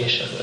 In.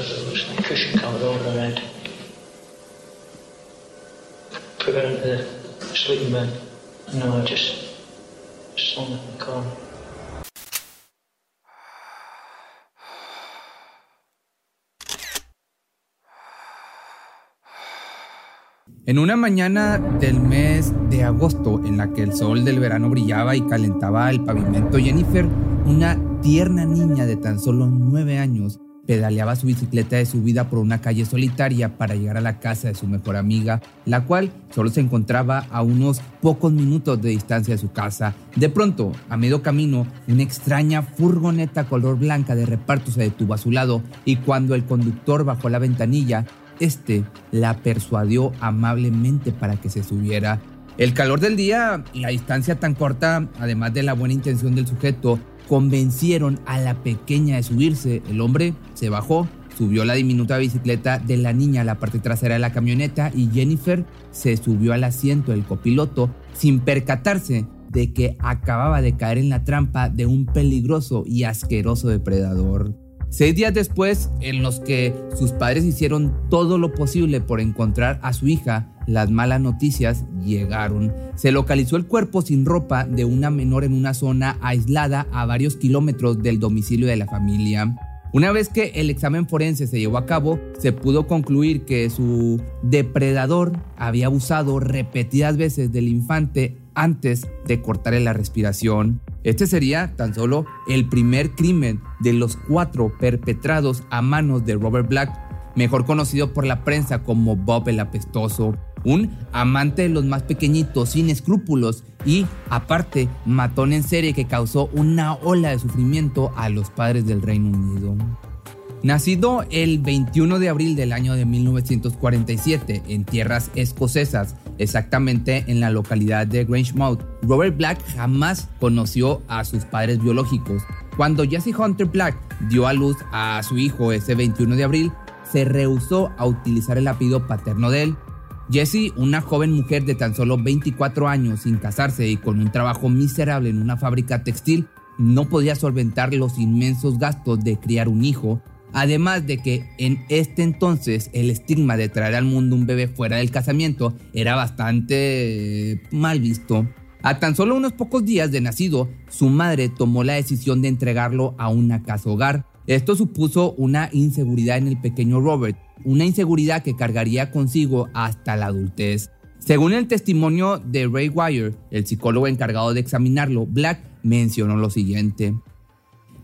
En una mañana del mes de agosto, en la que el sol del verano brillaba y calentaba el pavimento, Jennifer, una tierna niña de tan solo nueve años, pedaleaba su bicicleta de subida por una calle solitaria para llegar a la casa de su mejor amiga, la cual solo se encontraba a unos pocos minutos de distancia de su casa. De pronto, a medio camino, una extraña furgoneta color blanca de reparto se detuvo a su lado y cuando el conductor bajó la ventanilla, este la persuadió amablemente para que se subiera. El calor del día y la distancia tan corta, además de la buena intención del sujeto, convencieron a la pequeña de subirse. El hombre se bajó, subió la diminuta bicicleta de la niña a la parte trasera de la camioneta y Jennifer se subió al asiento del copiloto sin percatarse de que acababa de caer en la trampa de un peligroso y asqueroso depredador. Seis días después, en los que sus padres hicieron todo lo posible por encontrar a su hija, las malas noticias llegaron. Se localizó el cuerpo sin ropa de una menor en una zona aislada a varios kilómetros del domicilio de la familia. Una vez que el examen forense se llevó a cabo, se pudo concluir que su depredador había abusado repetidas veces del infante antes de cortarle la respiración. Este sería tan solo el primer crimen de los cuatro perpetrados a manos de Robert Black, mejor conocido por la prensa como Bob el Apestoso, un amante de los más pequeñitos sin escrúpulos y, aparte, matón en serie que causó una ola de sufrimiento a los padres del Reino Unido. Nacido el 21 de abril del año de 1947 en tierras escocesas, exactamente en la localidad de Grangemouth, Robert Black jamás conoció a sus padres biológicos. Cuando Jesse Hunter Black dio a luz a su hijo ese 21 de abril, se rehusó a utilizar el apellido paterno de él. Jessie, una joven mujer de tan solo 24 años sin casarse y con un trabajo miserable en una fábrica textil, no podía solventar los inmensos gastos de criar un hijo Además de que en este entonces el estigma de traer al mundo un bebé fuera del casamiento era bastante eh, mal visto. A tan solo unos pocos días de nacido, su madre tomó la decisión de entregarlo a una casa hogar. Esto supuso una inseguridad en el pequeño Robert, una inseguridad que cargaría consigo hasta la adultez. Según el testimonio de Ray Wire, el psicólogo encargado de examinarlo, Black mencionó lo siguiente.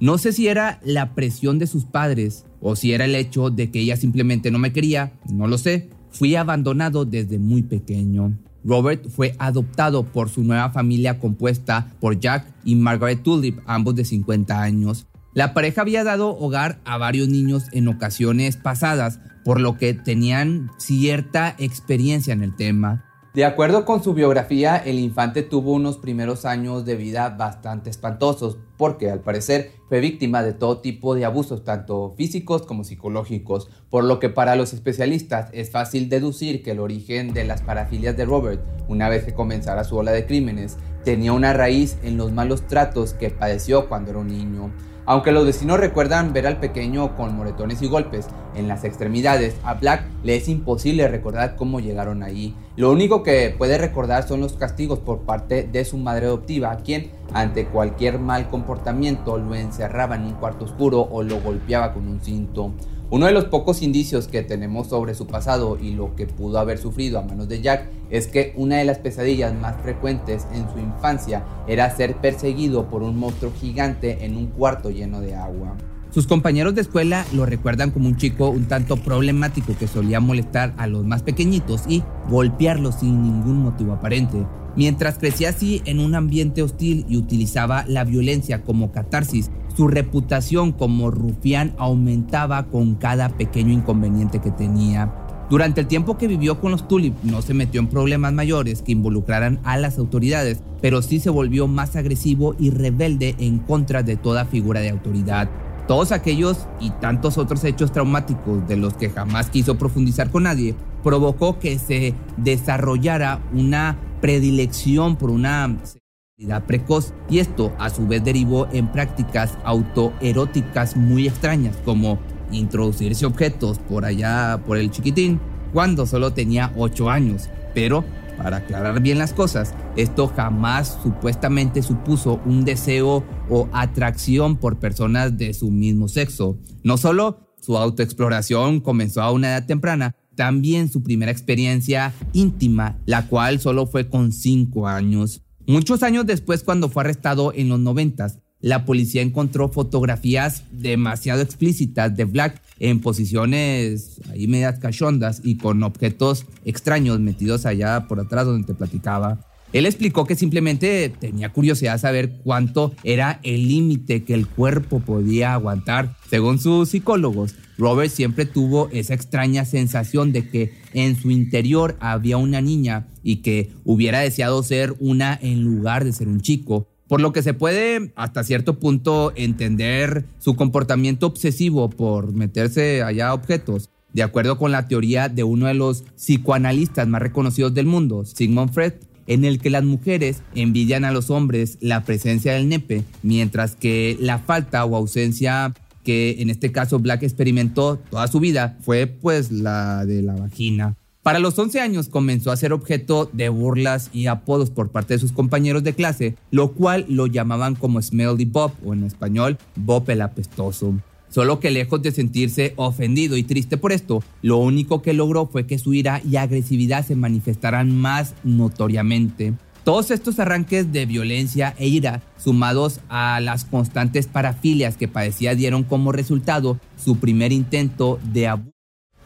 No sé si era la presión de sus padres o si era el hecho de que ella simplemente no me quería, no lo sé. Fui abandonado desde muy pequeño. Robert fue adoptado por su nueva familia compuesta por Jack y Margaret Tulip, ambos de 50 años. La pareja había dado hogar a varios niños en ocasiones pasadas, por lo que tenían cierta experiencia en el tema. De acuerdo con su biografía, el infante tuvo unos primeros años de vida bastante espantosos, porque al parecer fue víctima de todo tipo de abusos, tanto físicos como psicológicos, por lo que para los especialistas es fácil deducir que el origen de las parafilias de Robert, una vez que comenzara su ola de crímenes, tenía una raíz en los malos tratos que padeció cuando era un niño. Aunque los vecinos recuerdan ver al pequeño con moretones y golpes en las extremidades, a Black le es imposible recordar cómo llegaron ahí. Lo único que puede recordar son los castigos por parte de su madre adoptiva, quien ante cualquier mal comportamiento lo encerraba en un cuarto oscuro o lo golpeaba con un cinto. Uno de los pocos indicios que tenemos sobre su pasado y lo que pudo haber sufrido a manos de Jack es que una de las pesadillas más frecuentes en su infancia era ser perseguido por un monstruo gigante en un cuarto lleno de agua. Sus compañeros de escuela lo recuerdan como un chico un tanto problemático que solía molestar a los más pequeñitos y golpearlos sin ningún motivo aparente. Mientras crecía así en un ambiente hostil y utilizaba la violencia como catarsis, su reputación como rufián aumentaba con cada pequeño inconveniente que tenía. Durante el tiempo que vivió con los Tulip no se metió en problemas mayores que involucraran a las autoridades, pero sí se volvió más agresivo y rebelde en contra de toda figura de autoridad. Todos aquellos y tantos otros hechos traumáticos de los que jamás quiso profundizar con nadie provocó que se desarrollara una predilección por una sexualidad precoz y esto a su vez derivó en prácticas autoeróticas muy extrañas como introducirse objetos por allá por el chiquitín cuando solo tenía 8 años, pero para aclarar bien las cosas, esto jamás supuestamente supuso un deseo o atracción por personas de su mismo sexo. No solo su autoexploración comenzó a una edad temprana, también su primera experiencia íntima, la cual solo fue con 5 años. Muchos años después, cuando fue arrestado en los noventas, la policía encontró fotografías demasiado explícitas de Black en posiciones ahí medias cachondas y con objetos extraños metidos allá por atrás donde te platicaba. Él explicó que simplemente tenía curiosidad saber cuánto era el límite que el cuerpo podía aguantar. Según sus psicólogos, Robert siempre tuvo esa extraña sensación de que en su interior había una niña y que hubiera deseado ser una en lugar de ser un chico por lo que se puede hasta cierto punto entender su comportamiento obsesivo por meterse allá objetos, de acuerdo con la teoría de uno de los psicoanalistas más reconocidos del mundo, Sigmund Freud, en el que las mujeres envidian a los hombres la presencia del nepe, mientras que la falta o ausencia que en este caso Black experimentó toda su vida fue pues la de la vagina. Para los 11 años comenzó a ser objeto de burlas y apodos por parte de sus compañeros de clase, lo cual lo llamaban como Smelly Bob o en español Bob el apestoso. Solo que lejos de sentirse ofendido y triste por esto, lo único que logró fue que su ira y agresividad se manifestaran más notoriamente. Todos estos arranques de violencia e ira, sumados a las constantes parafilias que padecía, dieron como resultado su primer intento de abuso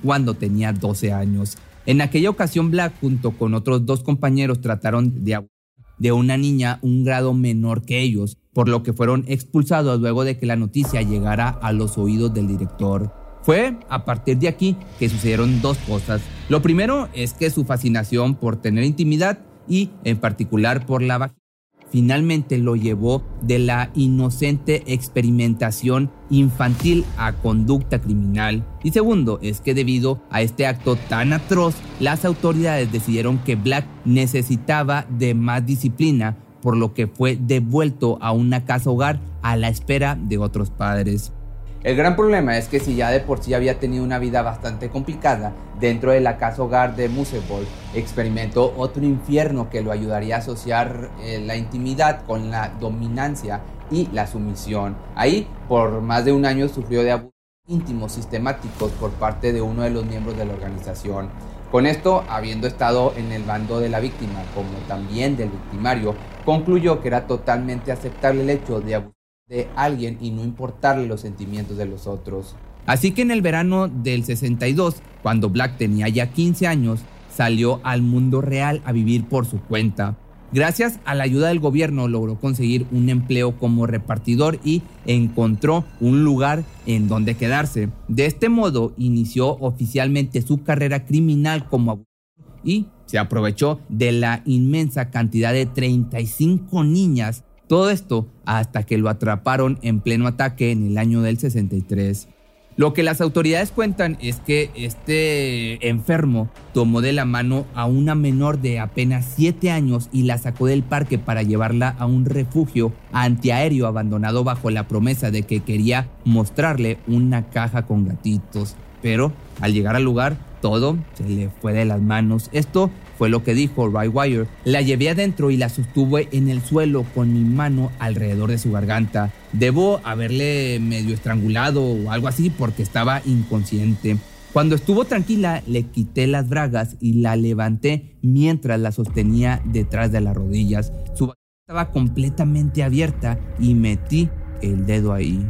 cuando tenía 12 años. En aquella ocasión, Black, junto con otros dos compañeros, trataron de de una niña un grado menor que ellos, por lo que fueron expulsados luego de que la noticia llegara a los oídos del director. Fue a partir de aquí que sucedieron dos cosas. Lo primero es que su fascinación por tener intimidad y en particular por la vagina finalmente lo llevó de la inocente experimentación infantil a conducta criminal. Y segundo, es que debido a este acto tan atroz, las autoridades decidieron que Black necesitaba de más disciplina, por lo que fue devuelto a una casa hogar a la espera de otros padres. El gran problema es que si ya de por sí había tenido una vida bastante complicada dentro de la casa hogar de Musebol, experimentó otro infierno que lo ayudaría a asociar eh, la intimidad con la dominancia y la sumisión. Ahí, por más de un año, sufrió de abusos íntimos sistemáticos por parte de uno de los miembros de la organización. Con esto, habiendo estado en el bando de la víctima como también del victimario, concluyó que era totalmente aceptable el hecho de abusar de alguien y no importarle los sentimientos de los otros. Así que en el verano del 62, cuando Black tenía ya 15 años, salió al mundo real a vivir por su cuenta. Gracias a la ayuda del gobierno logró conseguir un empleo como repartidor y encontró un lugar en donde quedarse. De este modo inició oficialmente su carrera criminal como abusador y se aprovechó de la inmensa cantidad de 35 niñas todo esto hasta que lo atraparon en pleno ataque en el año del 63. Lo que las autoridades cuentan es que este enfermo tomó de la mano a una menor de apenas 7 años y la sacó del parque para llevarla a un refugio antiaéreo abandonado bajo la promesa de que quería mostrarle una caja con gatitos. Pero al llegar al lugar, todo se le fue de las manos. Esto fue lo que dijo Wire. La llevé adentro y la sostuve en el suelo con mi mano alrededor de su garganta. Debo haberle medio estrangulado o algo así porque estaba inconsciente. Cuando estuvo tranquila, le quité las bragas y la levanté mientras la sostenía detrás de las rodillas. Su estaba completamente abierta y metí el dedo ahí.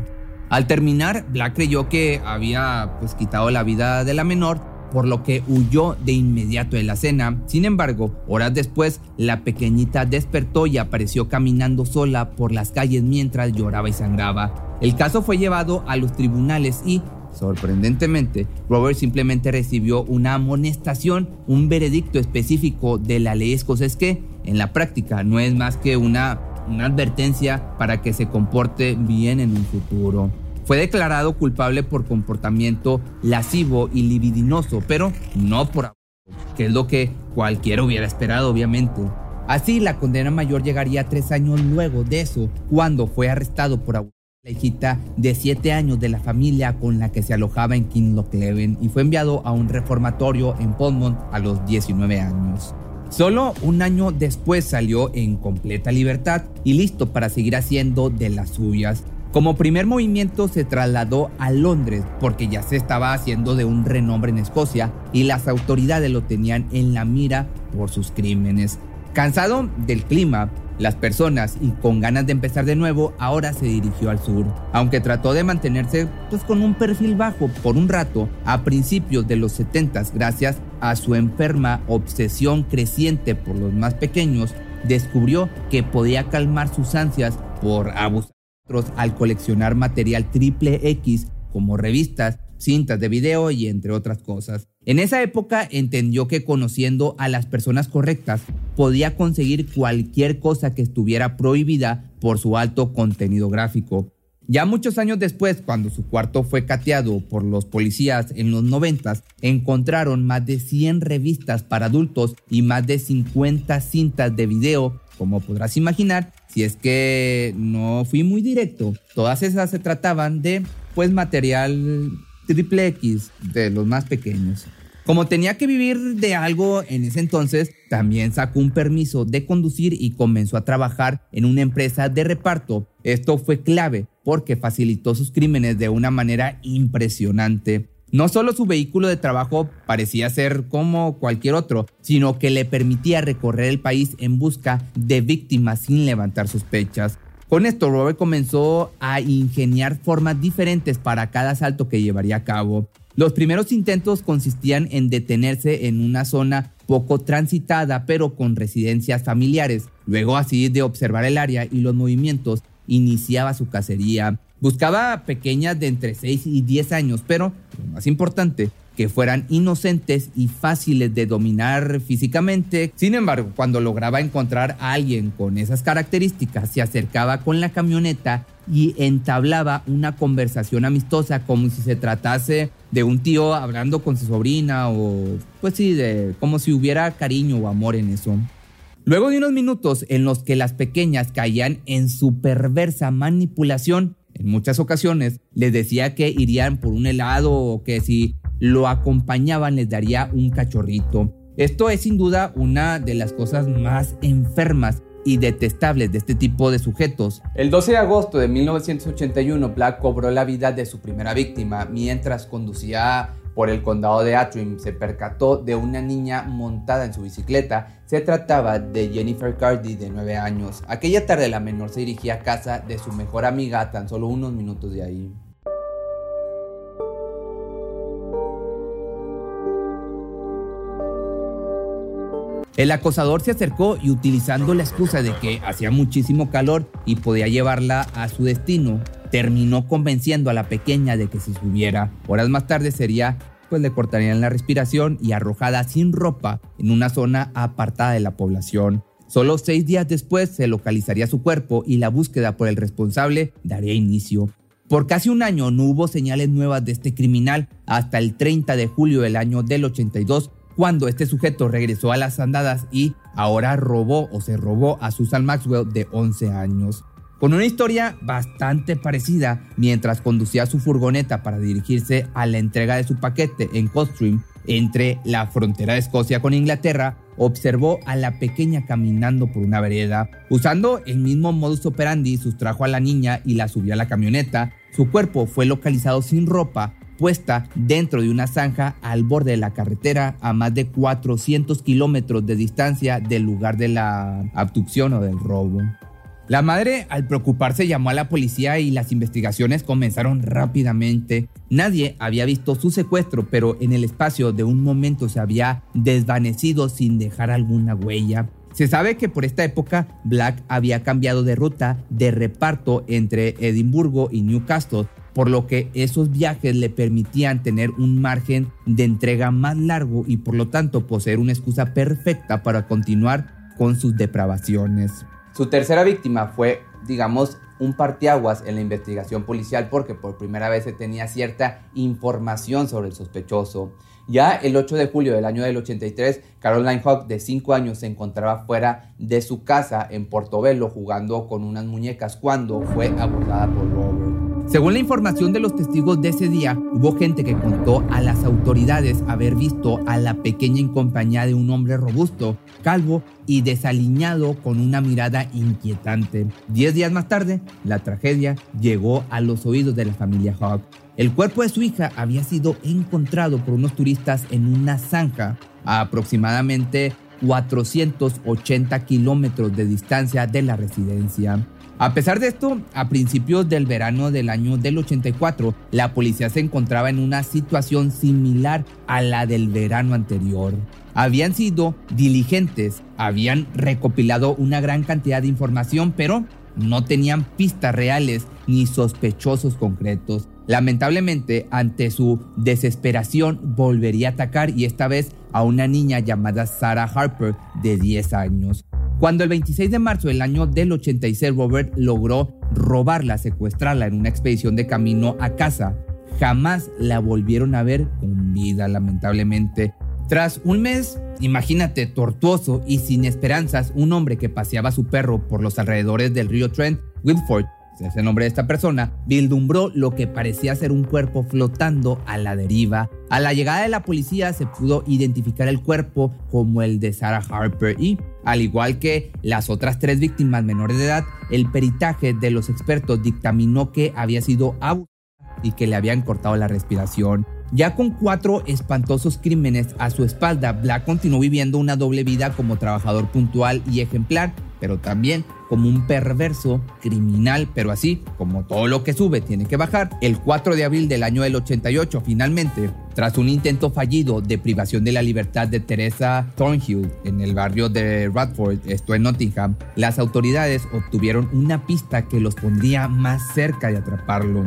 Al terminar, Black creyó que había pues quitado la vida de la menor por lo que huyó de inmediato de la cena. Sin embargo, horas después, la pequeñita despertó y apareció caminando sola por las calles mientras lloraba y sangraba. El caso fue llevado a los tribunales y, sorprendentemente, Robert simplemente recibió una amonestación, un veredicto específico de la ley escocesa que, en la práctica, no es más que una, una advertencia para que se comporte bien en un futuro. Fue declarado culpable por comportamiento lascivo y libidinoso, pero no por abuso, que es lo que cualquiera hubiera esperado, obviamente. Así, la condena mayor llegaría tres años luego de eso, cuando fue arrestado por abuso la hijita de siete años de la familia con la que se alojaba en Kinlochleven y fue enviado a un reformatorio en Podmont a los 19 años. Solo un año después salió en completa libertad y listo para seguir haciendo de las suyas. Como primer movimiento se trasladó a Londres porque ya se estaba haciendo de un renombre en Escocia y las autoridades lo tenían en la mira por sus crímenes. Cansado del clima, las personas y con ganas de empezar de nuevo, ahora se dirigió al sur. Aunque trató de mantenerse pues, con un perfil bajo por un rato, a principios de los 70 gracias a su enferma obsesión creciente por los más pequeños, descubrió que podía calmar sus ansias por abusar al coleccionar material triple X como revistas, cintas de video y entre otras cosas. En esa época entendió que conociendo a las personas correctas podía conseguir cualquier cosa que estuviera prohibida por su alto contenido gráfico. Ya muchos años después, cuando su cuarto fue cateado por los policías en los 90, encontraron más de 100 revistas para adultos y más de 50 cintas de video como podrás imaginar, si es que no fui muy directo, todas esas se trataban de pues material triple X de los más pequeños. Como tenía que vivir de algo en ese entonces, también sacó un permiso de conducir y comenzó a trabajar en una empresa de reparto. Esto fue clave porque facilitó sus crímenes de una manera impresionante. No solo su vehículo de trabajo parecía ser como cualquier otro, sino que le permitía recorrer el país en busca de víctimas sin levantar sospechas. Con esto, Robert comenzó a ingeniar formas diferentes para cada asalto que llevaría a cabo. Los primeros intentos consistían en detenerse en una zona poco transitada pero con residencias familiares. Luego así de observar el área y los movimientos, iniciaba su cacería. Buscaba pequeñas de entre 6 y 10 años, pero lo más importante, que fueran inocentes y fáciles de dominar físicamente. Sin embargo, cuando lograba encontrar a alguien con esas características, se acercaba con la camioneta y entablaba una conversación amistosa como si se tratase de un tío hablando con su sobrina o pues sí, de como si hubiera cariño o amor en eso. Luego de unos minutos en los que las pequeñas caían en su perversa manipulación, en muchas ocasiones les decía que irían por un helado o que si lo acompañaban les daría un cachorrito. Esto es sin duda una de las cosas más enfermas y detestables de este tipo de sujetos. El 12 de agosto de 1981, Black cobró la vida de su primera víctima mientras conducía por el condado de Antrim se percató de una niña montada en su bicicleta. Se trataba de Jennifer Cardi de 9 años. Aquella tarde la menor se dirigía a casa de su mejor amiga tan solo unos minutos de ahí. El acosador se acercó y utilizando la excusa de que hacía muchísimo calor y podía llevarla a su destino, terminó convenciendo a la pequeña de que se subiera. Horas más tarde sería, pues le cortarían la respiración y arrojada sin ropa en una zona apartada de la población. Solo seis días después se localizaría su cuerpo y la búsqueda por el responsable daría inicio. Por casi un año no hubo señales nuevas de este criminal hasta el 30 de julio del año del 82, cuando este sujeto regresó a las andadas y ahora robó o se robó a Susan Maxwell de 11 años con una historia bastante parecida mientras conducía su furgoneta para dirigirse a la entrega de su paquete en Coldstream, entre la frontera de Escocia con Inglaterra, observó a la pequeña caminando por una vereda. Usando el mismo modus operandi, sustrajo a la niña y la subió a la camioneta. Su cuerpo fue localizado sin ropa, puesta dentro de una zanja al borde de la carretera a más de 400 kilómetros de distancia del lugar de la abducción o del robo. La madre, al preocuparse, llamó a la policía y las investigaciones comenzaron rápidamente. Nadie había visto su secuestro, pero en el espacio de un momento se había desvanecido sin dejar alguna huella. Se sabe que por esta época Black había cambiado de ruta de reparto entre Edimburgo y Newcastle, por lo que esos viajes le permitían tener un margen de entrega más largo y por lo tanto poseer una excusa perfecta para continuar con sus depravaciones. Su tercera víctima fue, digamos, un parteaguas en la investigación policial porque por primera vez se tenía cierta información sobre el sospechoso. Ya el 8 de julio del año del 83, Caroline Hawk, de 5 años, se encontraba fuera de su casa en Portobelo jugando con unas muñecas cuando fue abordada por Robert. Según la información de los testigos de ese día, hubo gente que contó a las autoridades haber visto a la pequeña en compañía de un hombre robusto, calvo y desaliñado con una mirada inquietante. Diez días más tarde, la tragedia llegó a los oídos de la familia Hawk. El cuerpo de su hija había sido encontrado por unos turistas en una zanja a aproximadamente 480 kilómetros de distancia de la residencia. A pesar de esto, a principios del verano del año del 84, la policía se encontraba en una situación similar a la del verano anterior. Habían sido diligentes, habían recopilado una gran cantidad de información, pero no tenían pistas reales ni sospechosos concretos. Lamentablemente, ante su desesperación, volvería a atacar y esta vez a una niña llamada Sarah Harper de 10 años. Cuando el 26 de marzo del año del 86 Robert logró robarla, secuestrarla en una expedición de camino a casa, jamás la volvieron a ver con vida, lamentablemente. Tras un mes, imagínate, tortuoso y sin esperanzas, un hombre que paseaba su perro por los alrededores del río Trent, Wilford, es el nombre de esta persona, vislumbró lo que parecía ser un cuerpo flotando a la deriva. A la llegada de la policía se pudo identificar el cuerpo como el de Sarah Harper y, al igual que las otras tres víctimas menores de edad, el peritaje de los expertos dictaminó que había sido abusada y que le habían cortado la respiración. Ya con cuatro espantosos crímenes a su espalda, Black continuó viviendo una doble vida como trabajador puntual y ejemplar, pero también como un perverso criminal, pero así como todo lo que sube tiene que bajar. El 4 de abril del año del 88, finalmente, tras un intento fallido de privación de la libertad de Teresa Thornhill en el barrio de Radford, esto en Nottingham, las autoridades obtuvieron una pista que los pondría más cerca de atraparlo.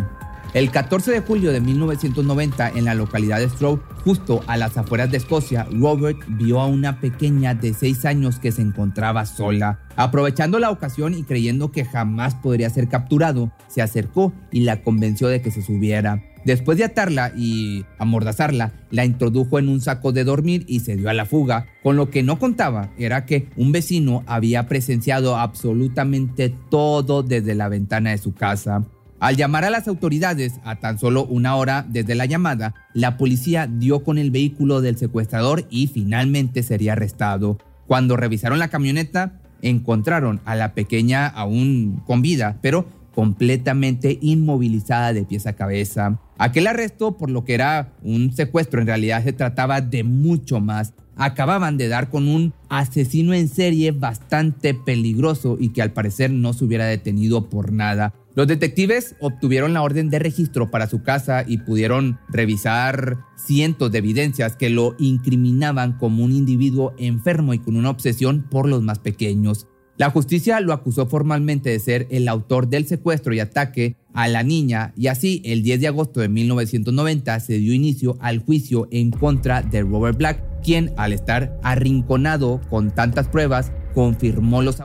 El 14 de julio de 1990, en la localidad de Stroke, justo a las afueras de Escocia, Robert vio a una pequeña de 6 años que se encontraba sola. Aprovechando la ocasión y creyendo que jamás podría ser capturado, se acercó y la convenció de que se subiera. Después de atarla y amordazarla, la introdujo en un saco de dormir y se dio a la fuga. Con lo que no contaba era que un vecino había presenciado absolutamente todo desde la ventana de su casa. Al llamar a las autoridades a tan solo una hora desde la llamada, la policía dio con el vehículo del secuestrador y finalmente sería arrestado. Cuando revisaron la camioneta, encontraron a la pequeña aún con vida, pero completamente inmovilizada de pies a cabeza. Aquel arresto, por lo que era un secuestro, en realidad se trataba de mucho más. Acababan de dar con un asesino en serie bastante peligroso y que al parecer no se hubiera detenido por nada. Los detectives obtuvieron la orden de registro para su casa y pudieron revisar cientos de evidencias que lo incriminaban como un individuo enfermo y con una obsesión por los más pequeños. La justicia lo acusó formalmente de ser el autor del secuestro y ataque a la niña y así el 10 de agosto de 1990 se dio inicio al juicio en contra de Robert Black, quien al estar arrinconado con tantas pruebas confirmó los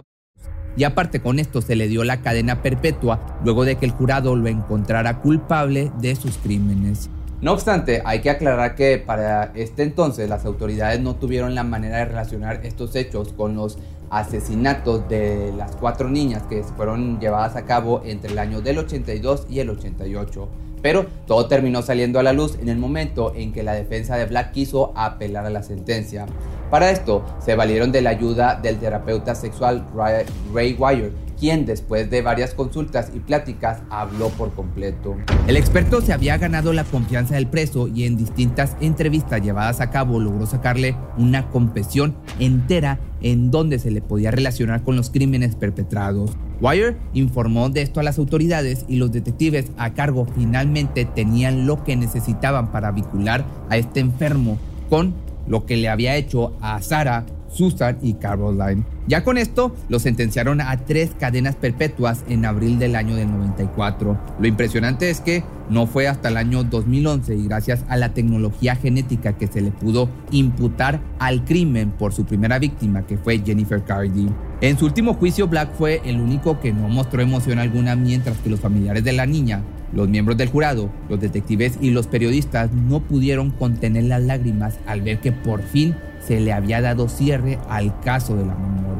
y aparte con esto se le dio la cadena perpetua luego de que el jurado lo encontrara culpable de sus crímenes. No obstante, hay que aclarar que para este entonces las autoridades no tuvieron la manera de relacionar estos hechos con los asesinatos de las cuatro niñas que fueron llevadas a cabo entre el año del 82 y el 88. Pero todo terminó saliendo a la luz en el momento en que la defensa de Black quiso apelar a la sentencia. Para esto se valieron de la ayuda del terapeuta sexual Ray Wire, quien después de varias consultas y pláticas habló por completo. El experto se había ganado la confianza del preso y en distintas entrevistas llevadas a cabo logró sacarle una confesión entera en donde se le podía relacionar con los crímenes perpetrados. Wire informó de esto a las autoridades y los detectives a cargo finalmente tenían lo que necesitaban para vincular a este enfermo con lo que le había hecho a Sarah Susan y Caroline. Ya con esto, lo sentenciaron a tres cadenas perpetuas en abril del año del 94. Lo impresionante es que no fue hasta el año 2011 y gracias a la tecnología genética que se le pudo imputar al crimen por su primera víctima, que fue Jennifer Cardi. En su último juicio, Black fue el único que no mostró emoción alguna mientras que los familiares de la niña los miembros del jurado, los detectives y los periodistas no pudieron contener las lágrimas al ver que por fin se le había dado cierre al caso de la menor.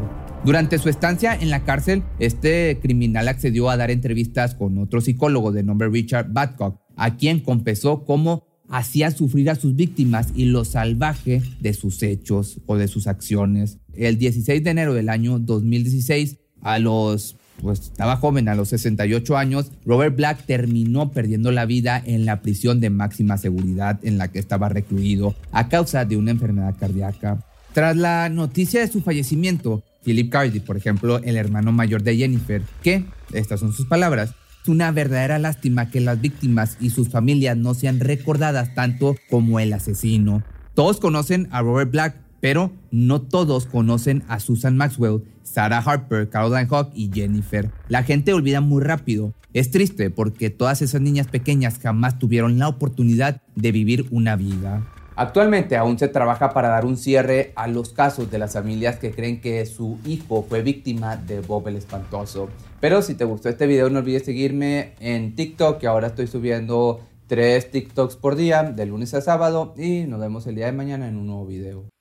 Durante su estancia en la cárcel, este criminal accedió a dar entrevistas con otro psicólogo de nombre Richard Badcock, a quien confesó cómo hacía sufrir a sus víctimas y lo salvaje de sus hechos o de sus acciones. El 16 de enero del año 2016, a los pues estaba joven, a los 68 años, Robert Black terminó perdiendo la vida en la prisión de máxima seguridad en la que estaba recluido a causa de una enfermedad cardíaca. Tras la noticia de su fallecimiento, Philip Cardi, por ejemplo, el hermano mayor de Jennifer, que, estas son sus palabras, es una verdadera lástima que las víctimas y sus familias no sean recordadas tanto como el asesino. Todos conocen a Robert Black, pero no todos conocen a Susan Maxwell, Sarah Harper, Caroline Hawk y Jennifer. La gente olvida muy rápido. Es triste porque todas esas niñas pequeñas jamás tuvieron la oportunidad de vivir una vida. Actualmente aún se trabaja para dar un cierre a los casos de las familias que creen que su hijo fue víctima de Bob el Espantoso. Pero si te gustó este video no olvides seguirme en TikTok ahora estoy subiendo tres TikToks por día de lunes a sábado y nos vemos el día de mañana en un nuevo video.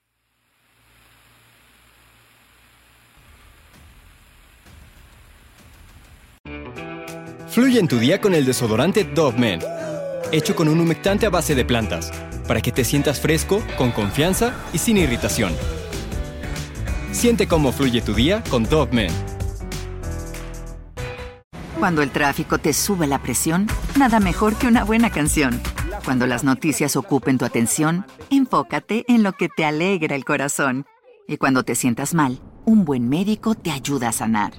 Fluye en tu día con el desodorante Dove Men, hecho con un humectante a base de plantas, para que te sientas fresco, con confianza y sin irritación. Siente cómo fluye tu día con Dove Men. Cuando el tráfico te sube la presión, nada mejor que una buena canción. Cuando las noticias ocupen tu atención, enfócate en lo que te alegra el corazón. Y cuando te sientas mal, un buen médico te ayuda a sanar.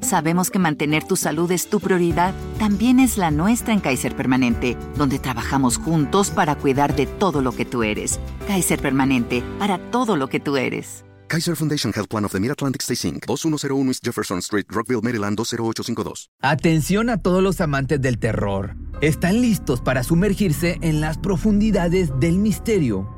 Sabemos que mantener tu salud es tu prioridad, también es la nuestra en Kaiser Permanente, donde trabajamos juntos para cuidar de todo lo que tú eres. Kaiser Permanente, para todo lo que tú eres. Kaiser Foundation Health Plan of the Mid-Atlantic Stay Inc., 2101 East Jefferson Street, Rockville, Maryland 20852. Atención a todos los amantes del terror. ¿Están listos para sumergirse en las profundidades del misterio?